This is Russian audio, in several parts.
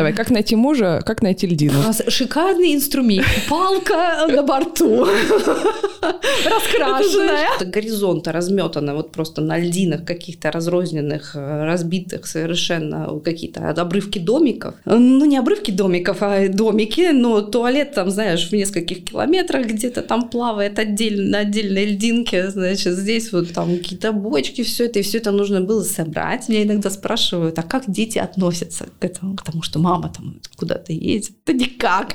Давай, как найти мужа, как найти льдину? Шикарный инструмент. Палка на борту. Раскрашенная. Горизонта разметана вот просто на льдинах каких-то разрозненных, разбитых совершенно какие-то обрывки домиков. Ну, не обрывки домиков, а домики, но туалет там, знаешь, в нескольких километрах где-то там плавает отдельно, на отдельной льдинке, значит, здесь вот там какие-то бочки, все это, и все это нужно было собрать. Меня иногда спрашивают, а как дети относятся к этому? Потому что мама там куда-то едет. Да никак.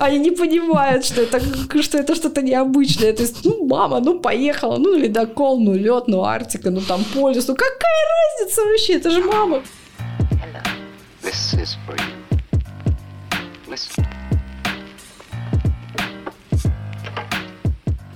Они не понимают, что это, что это что-то необычное. То есть, ну, мама, ну, поехала, ну, ледокол, ну, лед, ну, Арктика, ну, там полюс. Ну, какая разница вообще? Это же мама. This is for you. Listen.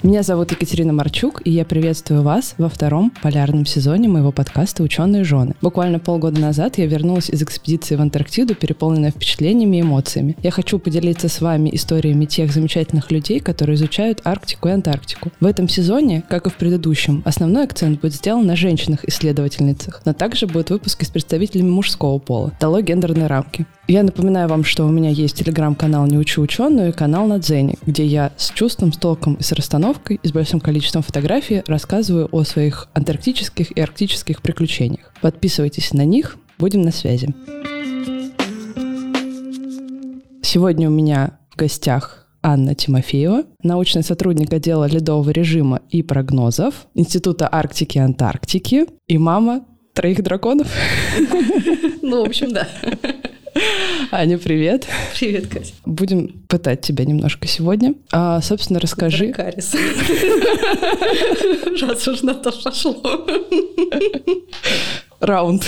Меня зовут Екатерина Марчук, и я приветствую вас во втором полярном сезоне моего подкаста «Ученые жены». Буквально полгода назад я вернулась из экспедиции в Антарктиду, переполненная впечатлениями и эмоциями. Я хочу поделиться с вами историями тех замечательных людей, которые изучают Арктику и Антарктику. В этом сезоне, как и в предыдущем, основной акцент будет сделан на женщинах-исследовательницах, но также будет выпуск с представителями мужского пола. Дало гендерные рамки. Я напоминаю вам, что у меня есть телеграм-канал «Не учу ученую» и канал на Дзене, где я с чувством, с толком и с расстановкой и с большим количеством фотографий рассказываю о своих антарктических и арктических приключениях. Подписывайтесь на них, будем на связи. Сегодня у меня в гостях Анна Тимофеева, научный сотрудник отдела ледового режима и прогнозов Института Арктики и Антарктики и мама троих драконов. Ну, в общем, да. Аня, привет. Привет, Катя. Будем пытать тебя немножко сегодня. А, собственно, расскажи... Карис. Раз уж на то пошло. Раунд.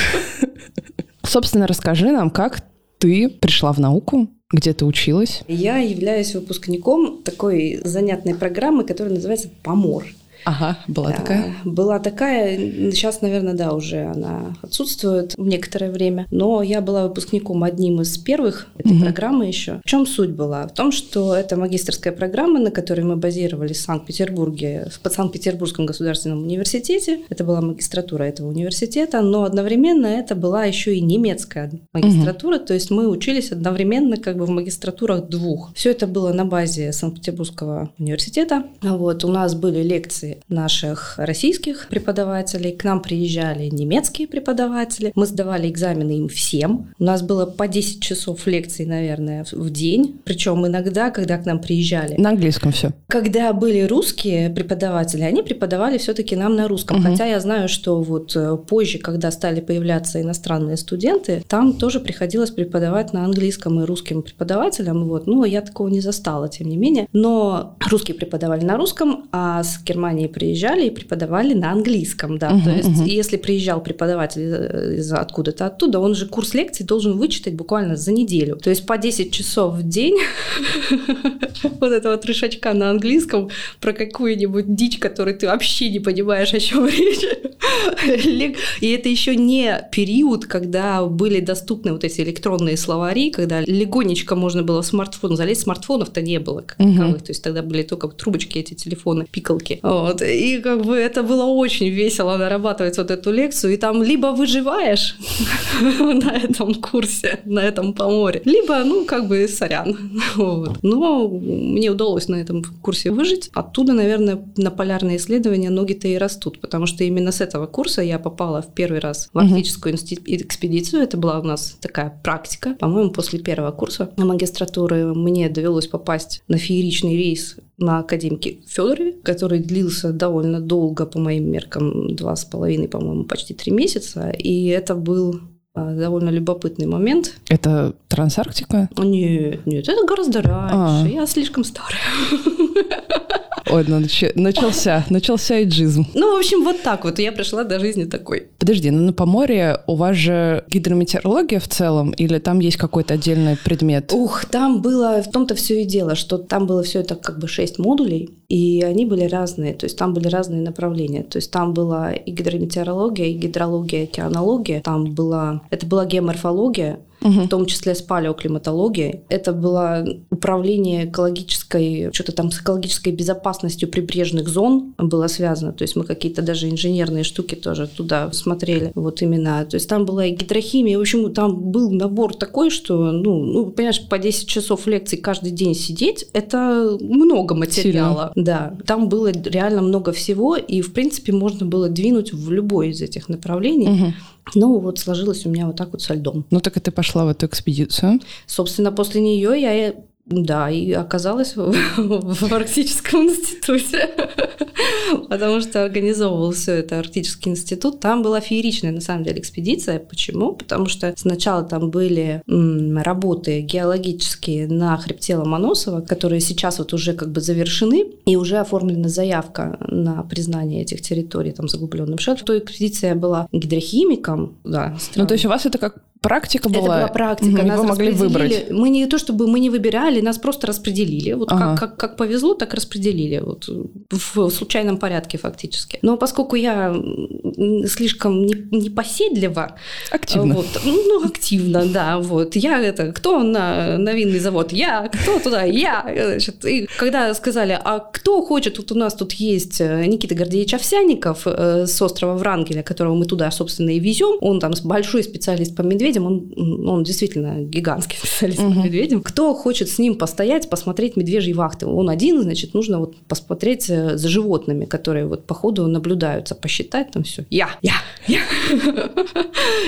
Собственно, расскажи нам, как ты пришла в науку, где ты училась? Я являюсь выпускником такой занятной программы, которая называется «Помор». Ага, была такая? Была такая. Сейчас, наверное, да, уже она отсутствует в некоторое время. Но я была выпускником одним из первых этой угу. программы еще. В чем суть была? В том, что это магистрская программа, на которой мы базировались в Санкт-Петербурге, в Санкт-Петербургском государственном университете. Это была магистратура этого университета, но одновременно это была еще и немецкая магистратура, угу. то есть мы учились одновременно как бы в магистратурах двух. Все это было на базе Санкт-Петербургского университета. Вот, у нас были лекции наших российских преподавателей, к нам приезжали немецкие преподаватели, мы сдавали экзамены им всем. У нас было по 10 часов лекций, наверное, в день, причем иногда, когда к нам приезжали. На английском все. Когда были русские преподаватели, они преподавали все-таки нам на русском, угу. хотя я знаю, что вот э, позже, когда стали появляться иностранные студенты, там тоже приходилось преподавать на английском и русским преподавателям, вот, ну, я такого не застала, тем не менее, но русские преподавали на русском, а с Германии они приезжали и преподавали на английском, да. Uh-huh, То есть, uh-huh. если приезжал преподаватель из откуда-то оттуда, он же курс лекций должен вычитать буквально за неделю. То есть по 10 часов в день вот этого трешачка на английском про какую-нибудь дичь, которую ты вообще не понимаешь, о чем речь. И это еще не период, когда были доступны вот эти электронные словари, когда легонечко можно было в смартфон залезть, смартфонов-то не было как таковых, то есть тогда были только трубочки эти телефоны, пикалки. Вот. И как бы это было очень весело нарабатывать вот эту лекцию. И там либо выживаешь на этом курсе, на этом поморе, либо, ну, как бы, сорян. Вот. Но мне удалось на этом курсе выжить. Оттуда, наверное, на полярные исследования ноги-то и растут, потому что именно с этого курса я попала в первый раз в арктическую экспедицию. Это была у нас такая практика. По-моему, после первого курса магистратуры мне довелось попасть на фееричный рейс на академике Федорове, который длился довольно долго, по моим меркам, два с половиной, по-моему, почти три месяца. И это был а, довольно любопытный момент. Это Трансарктика? Нет, нет, это гораздо раньше. А. Я слишком старая. Ой, ну, начался, начался иджизм. Ну, в общем, вот так вот я пришла до жизни такой. Подожди, ну на Поморье у вас же гидрометеорология в целом, или там есть какой-то отдельный предмет? Ух, там было, в том-то все и дело, что там было все это как бы шесть модулей, и они были разные, то есть там были разные направления. То есть там была и гидрометеорология, и гидрология, и океанология, там была... Это была геоморфология, угу. в том числе с палеоклиматологией. Это было управление экологической, что-то там с экологической безопасностью прибрежных зон было связано. То есть мы какие-то даже инженерные штуки тоже туда смотрели. Вот именно. То есть там была и гидрохимия. В общем, там был набор такой, что, ну, ну понимаешь, по 10 часов лекций каждый день сидеть, это много материала. Сильно. Да. Там было реально много всего, и, в принципе, можно было двинуть в любой из этих направлений. Угу. Ну, вот сложилось у меня вот так вот со льдом. Ну, так и ты пошла в эту экспедицию. Собственно, после нее я да, и оказалась в, в Арктическом институте, потому что организовывал все это Арктический институт. Там была фееричная, на самом деле, экспедиция. Почему? Потому что сначала там были м, работы геологические на хребте Ломоносова, которые сейчас вот уже как бы завершены, и уже оформлена заявка на признание этих территорий там заглубленным шельфом. То экспедиция была гидрохимиком, да. Странно. Ну, то есть у вас это как практика была? Это была практика. Угу, нас вы могли выбрать? Мы не то, чтобы мы не выбирали, нас просто распределили. Вот ага. как, как, как повезло, так распределили. Вот в случайном порядке фактически. Но поскольку я слишком не, непоседлива... Активно. Вот, ну, активно, да. Вот. Я это... Кто на, на винный завод? Я. Кто туда? Я. Значит, и когда сказали, а кто хочет, вот у нас тут есть э, Никита Гордеевич Овсяников э, с острова Врангеля, которого мы туда, собственно, и везем. Он там большой специалист по медведям, медведем, он, он действительно гигантский специалист угу. по медведям. Кто хочет с ним постоять, посмотреть медвежьи вахты? Он один, значит, нужно вот посмотреть э, за животными, которые вот по ходу наблюдаются, посчитать там все. Я, я, я.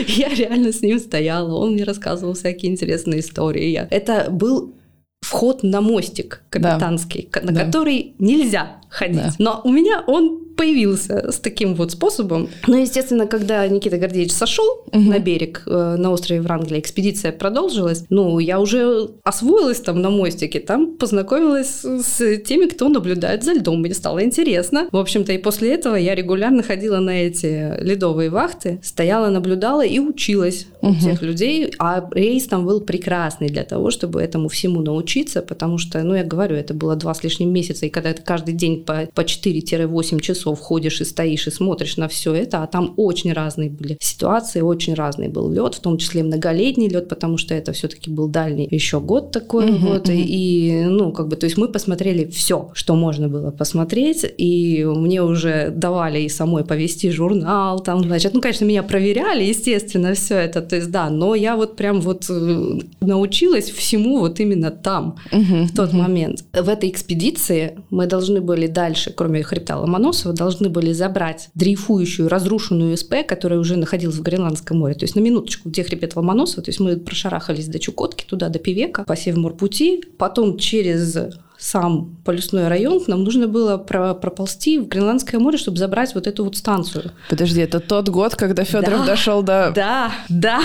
Я реально с ним стояла, он мне рассказывал всякие интересные истории. Это был вход на мостик капитанский, да. на да. который нельзя ходить. Да. Но у меня он появился с таким вот способом. Но, естественно, когда Никита Гордеевич сошел угу. на берег э, на острове Врангеля, экспедиция продолжилась. Ну, я уже освоилась там на мостике, там познакомилась с теми, кто наблюдает за льдом. Мне стало интересно. В общем-то, и после этого я регулярно ходила на эти ледовые вахты, стояла, наблюдала и училась угу. у тех людей. А рейс там был прекрасный для того, чтобы этому всему научиться, потому что, ну, я говорю, это было два с лишним месяца, и когда ты каждый день по, по 4-8 часов часов ходишь и стоишь и смотришь на все это, а там очень разные были ситуации, очень разный был лед, в том числе многолетний лед, потому что это все-таки был дальний еще год такой угу, вот, угу. И, и ну как бы, то есть мы посмотрели все, что можно было посмотреть, и мне уже давали и самой повести журнал, там, значит, ну конечно меня проверяли, естественно, все это, то есть да, но я вот прям вот э, научилась всему вот именно там угу, в тот угу. момент. В этой экспедиции мы должны были дальше, кроме хребта Ломоносова, должны были забрать дрейфующую, разрушенную СП, которая уже находилась в Гренландском море. То есть на минуточку, где хребет Ломоносова, то есть мы прошарахались до Чукотки, туда до Пивека, по Севморпути, потом через сам полюсной район, нам нужно было про проползти в Гренландское море, чтобы забрать вот эту вот станцию. Подожди, это тот год, когда Федоров да, дошел до... Да, да,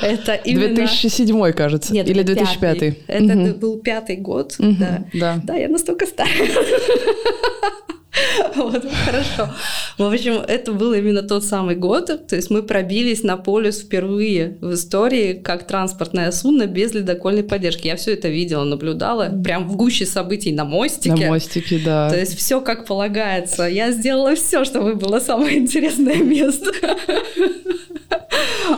это именно... 2007, кажется, Нет, или 2005. Пятый. Это угу. был пятый год, угу, да. да. Да, я настолько старая. Вот, хорошо. В общем, это был именно тот самый год. То есть мы пробились на полюс впервые в истории как транспортное судно без ледокольной поддержки. Я все это видела, наблюдала, прям в гуще событий на мостике. На мостике, да. То есть все как полагается. Я сделала все, чтобы было самое интересное место.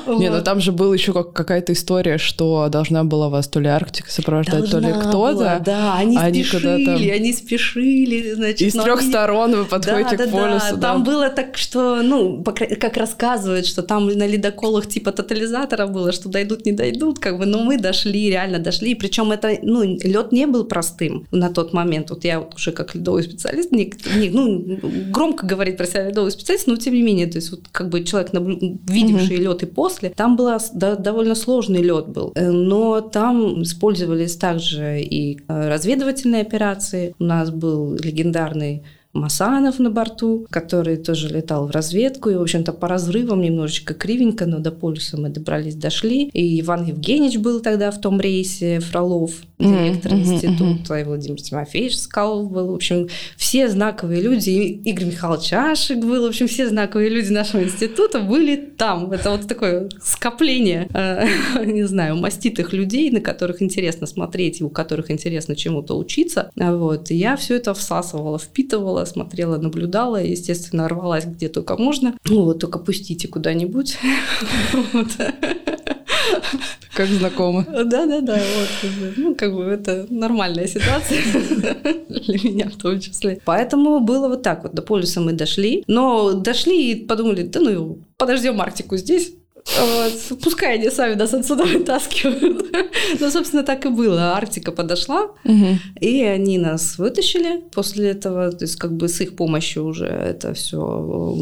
Не, ну там же была еще какая-то история, что должна была вас то ли Арктика сопровождать, то ли кто-то. Да, они спешили, они спешили, значит. Из трех сторон вы подходите к полюсу. Там было так, что, ну, как рассказывают, что там на ледоколах типа тотализатора было, что дойдут, не дойдут, как бы, но мы дошли, реально дошли. Причем это, ну, лед не был простым на тот момент. Вот я уже как ледовый специалист, не, не, ну, громко говорить про себя ледовый специалист, но тем не менее, то есть вот как бы человек, видевший лед и после, там был довольно сложный лед был. Э, но там использовались также и э, разведывательные операции. У нас был легендарный Масанов на борту, который тоже летал в разведку. И, в общем-то, по разрывам немножечко кривенько, но до полюса мы добрались, дошли. И Иван Евгеньевич был тогда в том рейсе, Фролов. директор mm-hmm, института, mm-hmm. и Владимир Тимофеевич Скалов был. В общем, все знаковые люди, и Игорь Михайлович Ашик был. В общем, все знаковые люди нашего института были там. Это вот такое скопление, э, не знаю, маститых людей, на которых интересно смотреть и у которых интересно чему-то учиться. Вот. И я все это всасывала, впитывала, смотрела, наблюдала, естественно, рвалась где только можно. Ну, вот только пустите куда-нибудь. Как знакомо. Да-да-да, вот. Ну, как бы это нормальная ситуация для меня в том числе. Поэтому было вот так вот. До полюса мы дошли. Но дошли и подумали, да ну, подождем Арктику здесь, вот. Пускай они сами нас отсюда вытаскивают. ну, собственно, так и было. Арктика подошла, угу. и они нас вытащили после этого. То есть, как бы с их помощью уже это все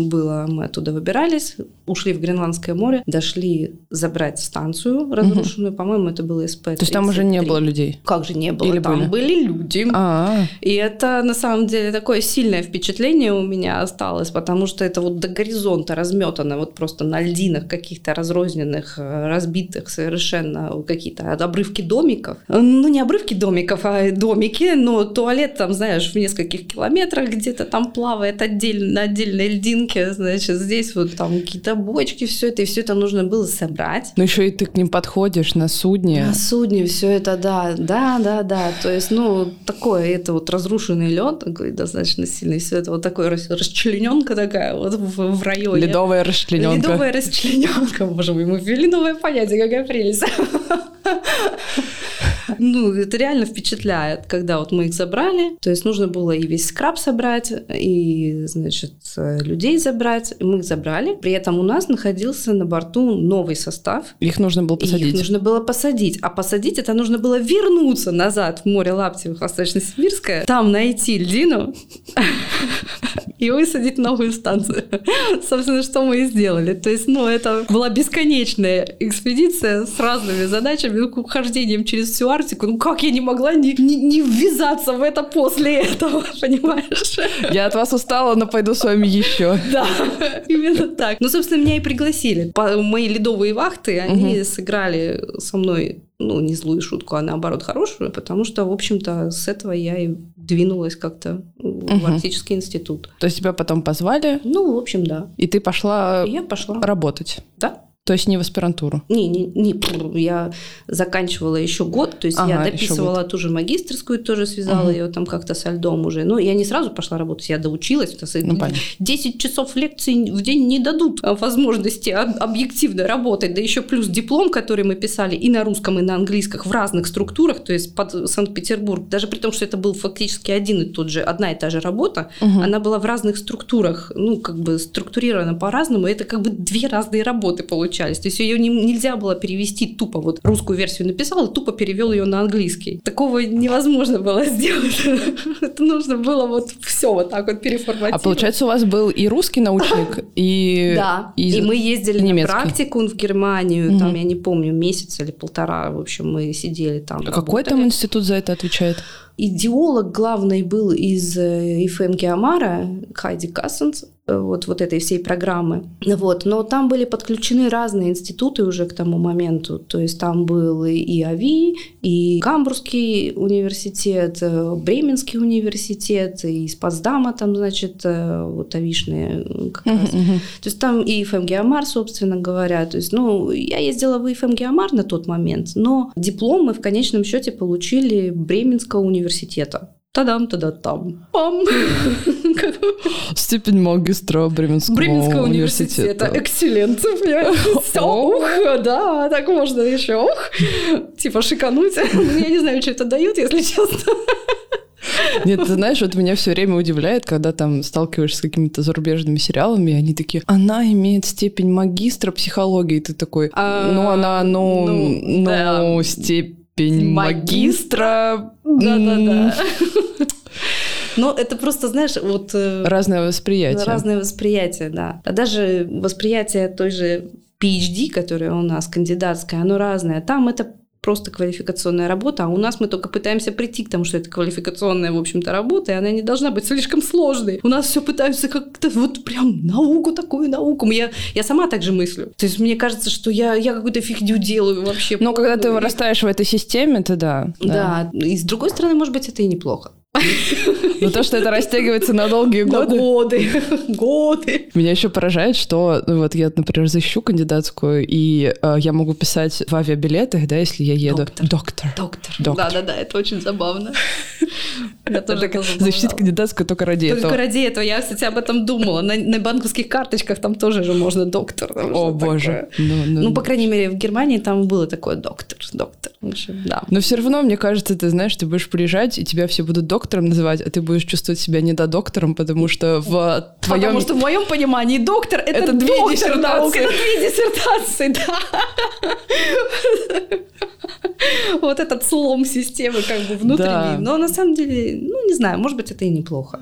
было. Мы оттуда выбирались, ушли в Гренландское море, дошли забрать станцию разрушенную. Угу. По-моему, это было СП. -33. То есть там уже не было людей? Как же не было? Или там были, были люди. А-а-а. И это на самом деле такое сильное впечатление у меня осталось, потому что это вот до горизонта разметано, вот просто на льдинах каких-то разрозненных, э, разбитых совершенно какие-то обрывки домиков. Ну, не обрывки домиков, а домики, но туалет там, знаешь, в нескольких километрах где-то там плавает отдельно, на отдельной льдинке, значит, здесь вот там какие-то бочки, все это, и все это нужно было собрать. Ну, еще и ты к ним подходишь на судне. На судне все это, да, да, да, да. То есть, ну, такое, это вот разрушенный лед, такой достаточно сильный, все это вот такое расчлененка такая вот в, в районе. Ледовая расчлененка. Ледовая расчлененка боже мой, мы ввели новое понятие, какая прелесть. Ну, это реально впечатляет, когда вот мы их забрали. То есть нужно было и весь скраб собрать, и, значит, людей забрать. Мы их забрали. При этом у нас находился на борту новый состав. Их нужно было посадить. Их нужно было посадить. А посадить это нужно было вернуться назад в море Лаптевых, Восточно-Сибирское, там найти льдину и высадить новую станцию. Собственно, что мы и сделали. То есть, ну, это была бесконечная экспедиция с разными задачами, ухождением через всю Арктику. Ну, как я не могла не, не, не ввязаться в это после этого, понимаешь? Я от вас устала, но пойду с вами еще. Да, именно так. Ну, собственно, меня и пригласили. Мои ледовые вахты, они сыграли со мной ну, не злую шутку, а наоборот хорошую, потому что, в общем-то, с этого я и двинулась как-то в угу. Арктический институт. То есть тебя потом позвали? Ну, в общем, да. И ты пошла, я пошла работать? Да. То есть не в аспирантуру? Не, не, не, я заканчивала еще год, то есть ага, я дописывала ту же магистрскую, тоже связала угу. ее там как-то со льдом уже. Но я не сразу пошла работать, я доучилась. Ну, 10 часов лекций в день не дадут возможности объективно работать, да еще плюс диплом, который мы писали и на русском, и на английском в разных структурах, то есть под Санкт-Петербург, даже при том, что это был фактически один и тот же, одна и та же работа, угу. она была в разных структурах, ну, как бы структурирована по-разному, это как бы две разные работы получились получались. То есть ее не, нельзя было перевести тупо. Вот русскую версию написал и тупо перевел ее на английский. Такого невозможно было сделать. Это нужно было вот все вот так вот переформатировать. А получается, у вас был и русский научник, и Да, и мы ездили на практику в Германию, там, я не помню, месяц или полтора, в общем, мы сидели там. А какой там институт за это отвечает? Идеолог главный был из ИФМ Геомара, Хайди Кассенс, Э, вот, вот этой всей программы. Вот. Но там были подключены разные институты уже к тому моменту. То есть там был и АВИ, и Гамбургский университет, э, Бременский университет, и из Потсдама там, значит, э, вот авишные как раз. Uh-huh. То есть там и ИФМ Геомар, собственно говоря. То есть, ну, я ездила в ИФМ Геомар на тот момент, но диплом мы в конечном счете получили Бременского университета. Тадам, тада там. Пам. Степень магистра Бременского, Бременского университета. Ух, да, так можно еще. Ух, типа шикануть. Ну, я не знаю, что это дают, если честно. Нет, ты знаешь, вот меня все время удивляет, когда там сталкиваешься с какими-то зарубежными сериалами, и они такие, она имеет степень магистра психологии, и ты такой, а, ну она, ну, ну, ну степень степень магистра. Да-да-да. Но это просто, знаешь, вот... Э, разное восприятие. Разное восприятие, да. А даже восприятие той же PhD, которая у нас кандидатская, оно разное. Там это просто квалификационная работа, а у нас мы только пытаемся прийти к тому, что это квалификационная, в общем-то, работа, и она не должна быть слишком сложной. У нас все пытаются как-то вот прям науку такую науку. Я, я сама так же мыслю. То есть мне кажется, что я, я какую-то фигню делаю вообще. Но когда ты вырастаешь в этой системе, то да. Да. да. И с другой стороны, может быть, это и неплохо. Но то, что это растягивается на долгие годы. годы. Годы. Меня еще поражает, что ну, вот я, например, защищу кандидатскую, и э, я могу писать в авиабилетах, да, если я еду. Доктор. Доктор. Доктор. Да-да-да, это очень забавно. Я тоже защитить кандидатскую только ради этого. Только ради этого. Я, кстати, об этом думала. На, банковских карточках там тоже же можно доктор. О, боже. Ну, ну, ну, по крайней мере, в Германии там было такое доктор, доктор. Да. Но все равно, мне кажется, ты знаешь, ты будешь приезжать, и тебя все будут доктор доктором называть, а ты будешь чувствовать себя не до доктором, потому что в твоем... Потому что в моем понимании доктор — это, это две диссертации. это две диссертации, да. Вот этот слом системы как бы внутренний. Но на самом деле, ну, не знаю, может быть, это и неплохо.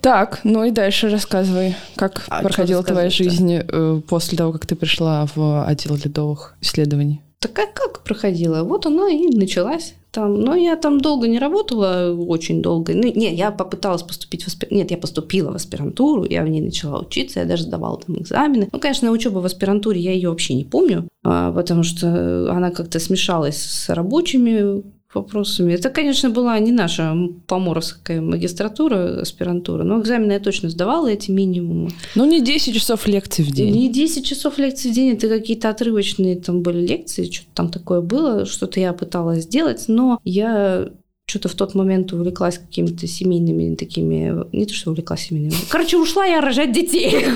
Так, ну и дальше рассказывай, как а проходила твоя жизнь э, после того, как ты пришла в отдел ледовых исследований. Так а как проходила? Вот она и началась там. Но я там долго не работала, очень долго. Ну, нет, я попыталась поступить в аспирантуру. Нет, я поступила в аспирантуру, я в ней начала учиться, я даже сдавала там экзамены. Ну, конечно, учеба в аспирантуре, я ее вообще не помню, а, потому что она как-то смешалась с рабочими вопросами. Это, конечно, была не наша поморская магистратура, аспирантура, но экзамены я точно сдавала, эти минимумы. Ну, не 10 часов лекций в день. Не 10 часов лекций в день, это какие-то отрывочные там были лекции, что-то там такое было, что-то я пыталась сделать, но я что-то в тот момент увлеклась какими-то семейными такими... Не то, что увлеклась семейными. Короче, ушла я рожать детей.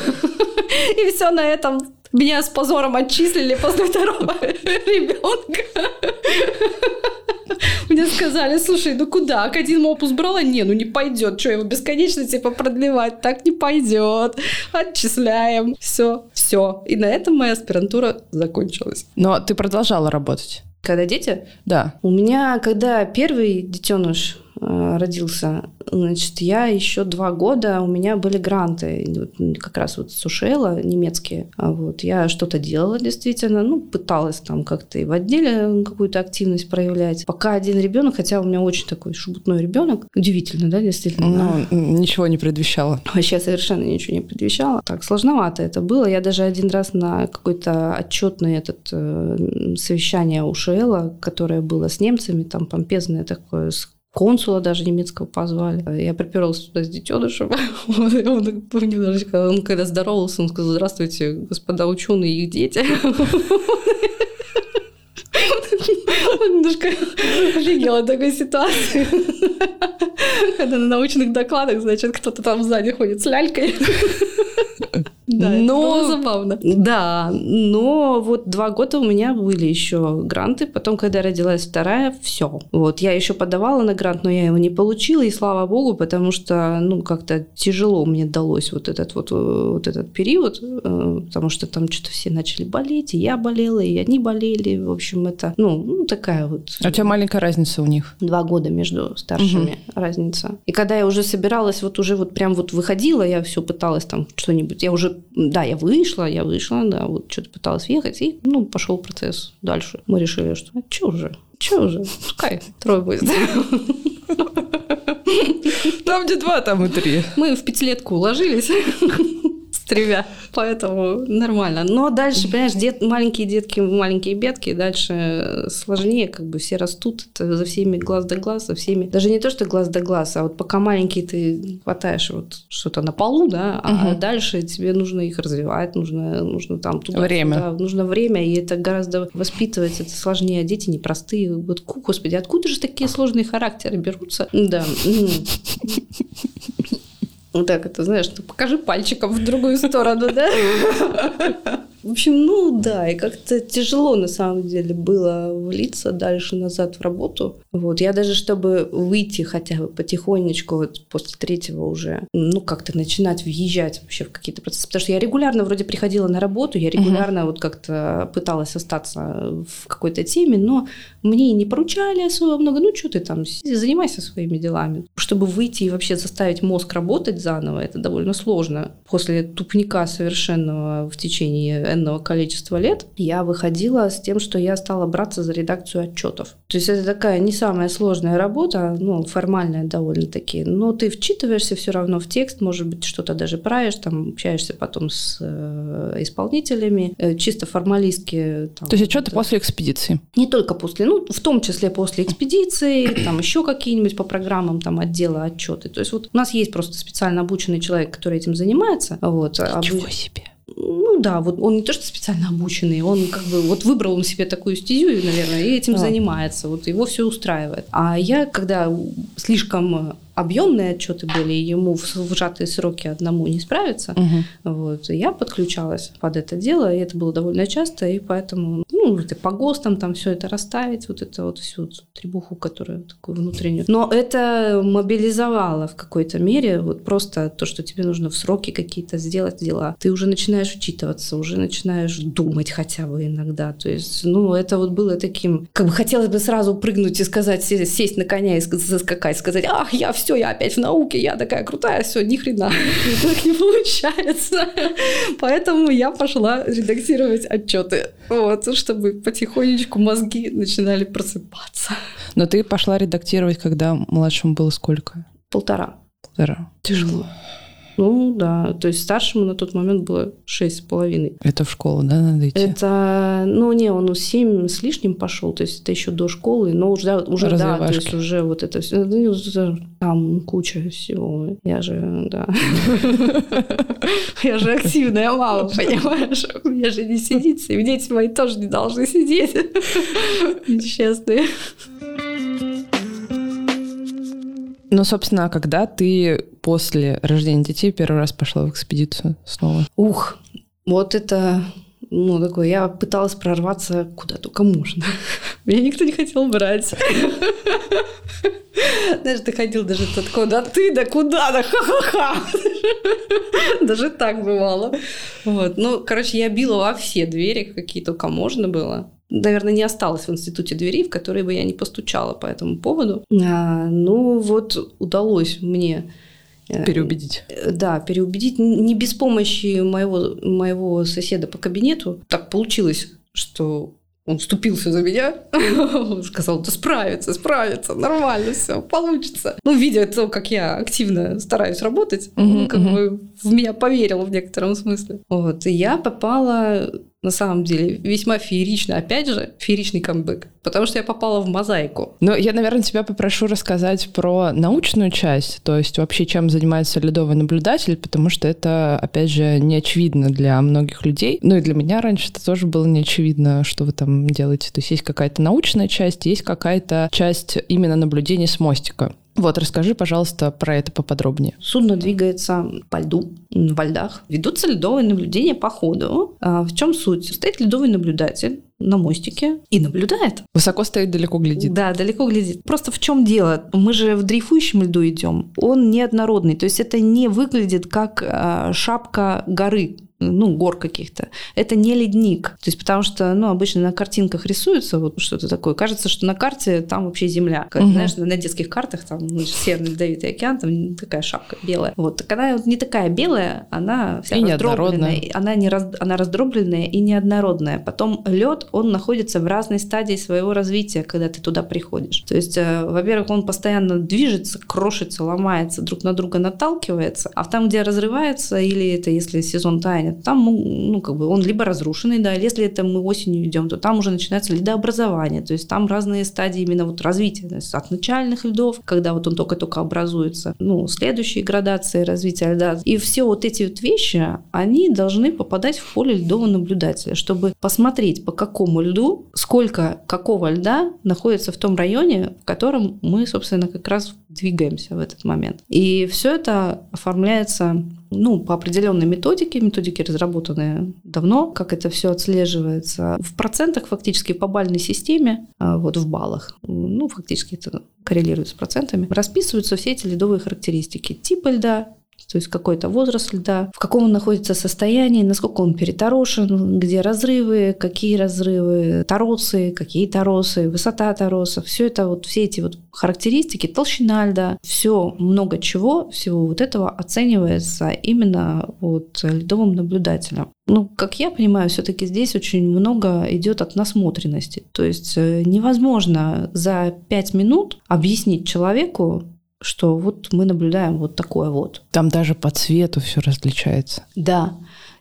И все на этом меня с позором отчислили после второго ребенка. Мне сказали, слушай, ну куда? Академ опус брала? Не, ну не пойдет. Что, его бесконечно типа продлевать? Так не пойдет. Отчисляем. Все, все. И на этом моя аспирантура закончилась. Но ты продолжала работать? Когда дети? Да. У меня, когда первый детеныш родился, значит, я еще два года, у меня были гранты, как раз вот Сушела, немецкие. А вот я что-то делала действительно, ну, пыталась там как-то и в отделе какую-то активность проявлять. Пока один ребенок, хотя у меня очень такой шебутной ребенок, удивительно, да, действительно. Ну, ничего не предвещало. Вообще совершенно ничего не предвещало. Так, сложновато это было. Я даже один раз на какой-то отчетный этот э, совещание у Шуэла, которое было с немцами, там помпезное такое, с консула даже немецкого позвали. Я приперлась туда с детенышем. Он, немножечко, он когда здоровался, он сказал, здравствуйте, господа ученые и их дети. Он немножко офигел от такой ситуации. Когда на научных докладах, значит, кто-то там сзади ходит с лялькой. Да, но... это было забавно. Да, но вот два года у меня были еще гранты. Потом, когда родилась вторая, все. Вот я еще подавала на грант, но я его не получила, и слава богу, потому что, ну, как-то тяжело мне далось вот этот вот, вот этот период, э, потому что там что-то все начали болеть, и я болела, и они болели. В общем, это, ну, ну такая вот... А у тебя маленькая разница у них? Два года между старшими угу. разница. И когда я уже собиралась, вот уже вот прям вот выходила, я все пыталась там что-нибудь, я уже да, я вышла, я вышла, да, вот что-то пыталась въехать, и, ну, пошел процесс дальше. Мы решили, что а что уже, что уже, пускай трое будет. Там где два, там и три. Мы в пятилетку уложились тремя, поэтому нормально. Но дальше, понимаешь, дет, маленькие детки, маленькие бедки, дальше сложнее, как бы все растут, это за всеми глаз да глаз, за всеми. Даже не то, что глаз да глаз, а вот пока маленький ты хватаешь вот что-то на полу, да, а угу. дальше тебе нужно их развивать, нужно, нужно там туда, время. Туда, нужно время, и это гораздо воспитывать, это сложнее. Дети непростые. Вот, господи, откуда же такие сложные характеры берутся? Да. Вот так это, знаешь, ну, покажи пальчиком в другую сторону, да? В общем, ну да, и как-то тяжело на самом деле было влиться дальше назад в работу. Вот, я даже, чтобы выйти хотя бы потихонечку вот после третьего уже, ну как-то начинать въезжать вообще в какие-то процессы, потому что я регулярно вроде приходила на работу, я регулярно угу. вот как-то пыталась остаться в какой-то теме, но мне не поручали особо много, ну что ты там, занимайся своими делами. Чтобы выйти и вообще заставить мозг работать заново, это довольно сложно после тупника совершенного в течение энного количества лет, я выходила с тем, что я стала браться за редакцию отчетов. То есть это такая не самая сложная работа, ну, формальная довольно-таки, но ты вчитываешься все равно в текст, может быть, что-то даже правишь, там общаешься потом с э, исполнителями, э, чисто формалистски. Там, То есть отчеты да. после экспедиции? Не только после, ну, в том числе после экспедиции, там еще какие-нибудь по программам там отдела отчеты. То есть вот у нас есть просто специально обученный человек, который этим занимается. Вот, Ничего обуч... себе. Да, вот он не то что специально обученный, он как бы вот выбрал на себе такую стезю, наверное, и этим а. занимается. Вот его все устраивает. А я, когда слишком объемные отчеты были, и ему в сжатые сроки одному не справиться. Угу. Вот. я подключалась под это дело, и это было довольно часто, и поэтому, ну, это по ГОСТам там все это расставить, вот это вот всю требуху, которую такую внутреннюю. Но это мобилизовало в какой-то мере, вот просто то, что тебе нужно в сроки какие-то сделать дела. Ты уже начинаешь учитываться, уже начинаешь думать хотя бы иногда. То есть, ну, это вот было таким, как бы хотелось бы сразу прыгнуть и сказать, сесть на коня и заскакать, сказать, ах, я все, я опять в науке, я такая крутая, все, ни хрена, так не получается. Поэтому я пошла редактировать отчеты, вот, чтобы потихонечку мозги начинали просыпаться. Но ты пошла редактировать, когда младшему было сколько? Полтора. Полтора. Тяжело. Ну да, то есть старшему на тот момент было шесть с половиной. Это в школу, да, надо идти? Это, ну не, он семь с лишним пошел, то есть это еще до школы, но уже, уже да, то есть уже вот это все, ну, там куча всего. Я же, да. Я же активная мама, понимаешь? Я же не сидеть, и дети мои тоже не должны сидеть. Несчастные. Ну, собственно, а когда ты после рождения детей первый раз пошла в экспедицию снова? Ух, вот это ну, такое, я пыталась прорваться куда только можно. Меня никто не хотел брать. Знаешь, ты ходил даже такой, да ты, да куда, да ха-ха-ха. Даже так бывало. Вот. Ну, короче, я била во все двери, какие только можно было наверное, не осталось в институте дверей, в которые бы я не постучала по этому поводу. А, ну, вот удалось мне э, Переубедить. Да, переубедить. Не без помощи моего, моего соседа по кабинету. Так получилось, что он вступился за меня, он сказал, да справится, справится, нормально все, получится. Ну, видя то, как я активно стараюсь работать, он как бы в меня поверил в некотором смысле. Вот, и я попала на самом деле весьма феерично, опять же, фееричный камбэк, потому что я попала в мозаику. Ну, я, наверное, тебя попрошу рассказать про научную часть, то есть вообще чем занимается ледовый наблюдатель, потому что это, опять же, не очевидно для многих людей. Ну и для меня раньше это тоже было не очевидно, что вы там делаете. То есть есть какая-то научная часть, есть какая-то часть именно наблюдения с мостика. Вот, расскажи, пожалуйста, про это поподробнее. Судно двигается по льду, во льдах. Ведутся ледовые наблюдения по ходу. А в чем суть? Стоит ледовый наблюдатель, на мостике и наблюдает. Высоко стоит, далеко глядит. Да, далеко глядит. Просто в чем дело? Мы же в дрейфующем льду идем. Он неоднородный. То есть это не выглядит как а, шапка горы ну, гор каких-то. Это не ледник. То есть, потому что, ну, обычно на картинках рисуется вот что-то такое. Кажется, что на карте там вообще земля. Как, угу. Знаешь, на детских картах там ну, Северный Ледовитый океан, там такая шапка белая. Вот. Так она вот не такая белая, она вся и раздробленная. Она, не раз, она раздробленная и неоднородная. Потом лед, он находится в разной стадии своего развития, когда ты туда приходишь. То есть, э, во-первых, он постоянно движется, крошится, ломается, друг на друга наталкивается, а там, где разрывается, или это если сезон таяния, станет. Там, ну, как бы он либо разрушенный, да, если это мы осенью идем, то там уже начинается ледообразование, то есть там разные стадии именно вот развития, то есть от начальных льдов, когда вот он только-только образуется, ну, следующие градации развития льда. И все вот эти вот вещи, они должны попадать в поле льдового наблюдателя, чтобы посмотреть, по какому льду, сколько какого льда находится в том районе, в котором мы, собственно, как раз двигаемся в этот момент. И все это оформляется ну, по определенной методике, методики разработанные давно, как это все отслеживается. В процентах фактически по бальной системе, а, вот в баллах, ну, фактически это коррелирует с процентами, расписываются все эти ледовые характеристики. Типа льда, то есть какой-то возраст льда, в каком он находится состоянии, насколько он переторошен, где разрывы, какие разрывы, торосы, какие торосы, высота торосов. Все это вот, все эти вот характеристики, толщина льда, все много чего, всего вот этого оценивается именно вот льдовым наблюдателем. Ну, как я понимаю, все-таки здесь очень много идет от насмотренности. То есть э, невозможно за пять минут объяснить человеку, что вот мы наблюдаем вот такое вот. Там даже по цвету все различается. Да.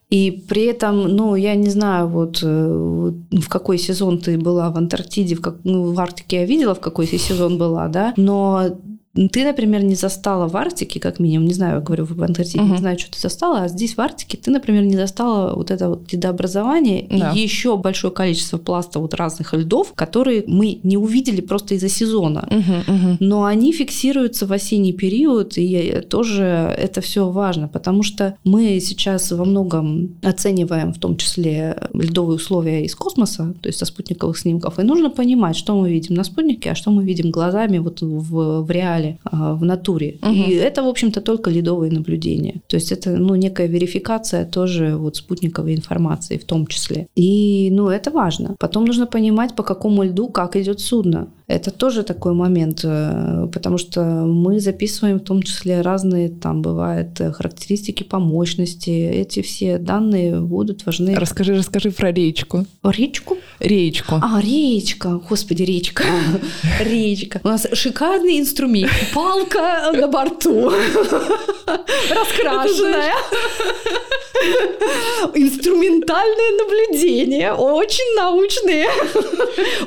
И при этом, ну, я не знаю, вот э, в какой сезон ты была в Антарктиде, в, как, ну, в Арктике я видела, в какой сезон была, да, но ты, например, не застала в Арктике, как минимум, не знаю, я говорю, в Антарктиде, угу. не знаю, что ты застала, а здесь в Арктике ты, например, не застала вот это вот ледообразование да. и еще большое количество пласта вот разных льдов, которые мы не увидели просто из-за сезона. Угу, угу. Но они фиксируются в осенний период, и тоже это все важно, потому что мы сейчас во многом оцениваем в том числе льдовые условия из космоса, то есть со спутниковых снимков, и нужно понимать, что мы видим на спутнике, а что мы видим глазами вот в, в реале реале, а, в натуре. Угу. И это, в общем-то, только ледовые наблюдения. То есть это ну, некая верификация тоже вот спутниковой информации в том числе. И ну, это важно. Потом нужно понимать, по какому льду как идет судно. Это тоже такой момент, э, потому что мы записываем в том числе разные, там бывают э, характеристики по мощности. Эти все данные будут важны. Расскажи, расскажи про речку. Речку? Речку. А, речка. Господи, речка. Речка. У нас шикарный инструмент. Палка на борту. Раскрашенная. Инструментальное наблюдение. Очень научные.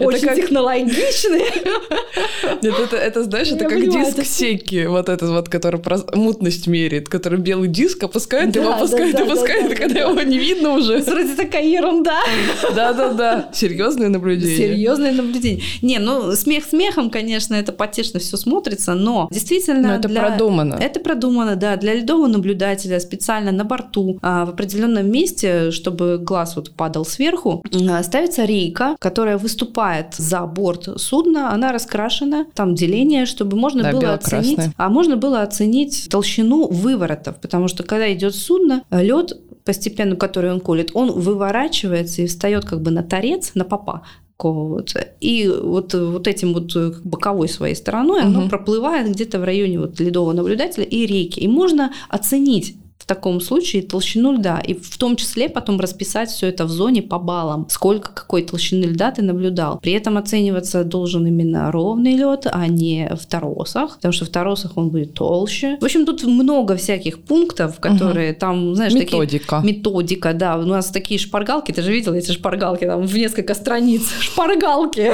Очень технологичные. Нет, это, это знаешь, это как диск секи, вот этот вот, который мутность меряет, который белый диск опускает, его опускает, опускает, когда его не видно уже. Вроде такая ерунда. Да-да-да, серьезное наблюдение. Серьезное наблюдение. Не, ну смех смехом, конечно, это потешно все смотрится, но действительно... Но это для... продумано. Это продумано, да. Для льдового наблюдателя специально на борту а, в определенном месте, чтобы глаз вот падал сверху, а, ставится рейка, которая выступает за борт судна, она раскрашена, там деление, чтобы можно да, было оценить, а можно было оценить толщину выворотов, потому что когда идет судно, лед постепенно, который он колет, он выворачивается и встает как бы на торец, на попа, вот. И вот, вот этим вот боковой своей стороной угу. оно проплывает где-то в районе вот ледового наблюдателя и реки. И можно оценить в таком случае толщину льда. И в том числе потом расписать все это в зоне по баллам. Сколько, какой толщины льда ты наблюдал. При этом оцениваться должен именно ровный лед, а не в торосах, потому что в торосах он будет толще. В общем, тут много всяких пунктов, которые угу. там, знаешь, методика. Такие, методика, да. У нас такие шпаргалки, ты же видел эти шпаргалки там в несколько страниц. Шпаргалки.